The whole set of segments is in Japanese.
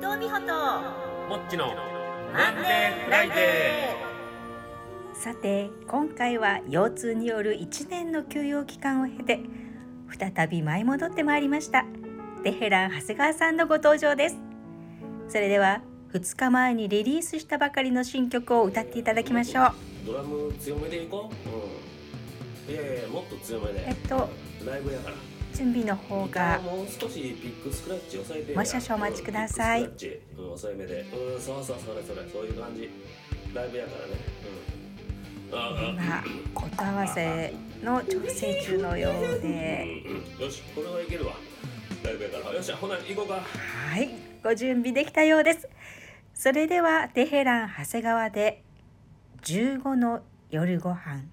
藤美穂ともっちのマンデーフライデさて今回は腰痛による1年の休養期間を経て再び舞い戻ってまいりました。テヘラン長谷川さんのご登場です。それでは2日前にリリースしたばかりの新曲を歌っていただきましょう。ドラム強めでいこう。うん。いやいやもっと強めで。えっとライブやから準備の方がもう少しピックスクラッチ抑えてもう少々お待ちください。うんピックスクラッチ、うん、抑えめで。うんそうそうそれそれ。そういう感じ。ライブやからね。うん。ああ今音合わせの調整中のようで。うんうんよしこれはいけるわ。ライブやから。よしほな行こうか。はいご準備できたようです。それではテヘラン長谷川で15の夜ご飯。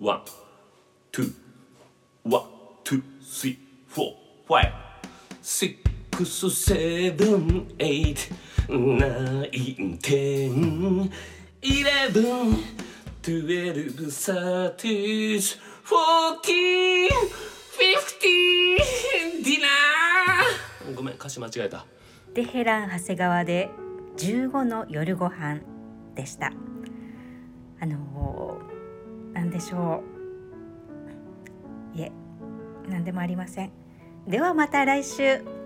one、two、one、two、three、four、five、six、seven、eight、nine、ten、eleven、twelve、thirteen、fourteen、fifteen、ディナーごめん、歌詞間違えた。テヘラン長谷川で15の夜ご飯でした。あのー、なんでしょう。いえ何でもありません。ではまた来週。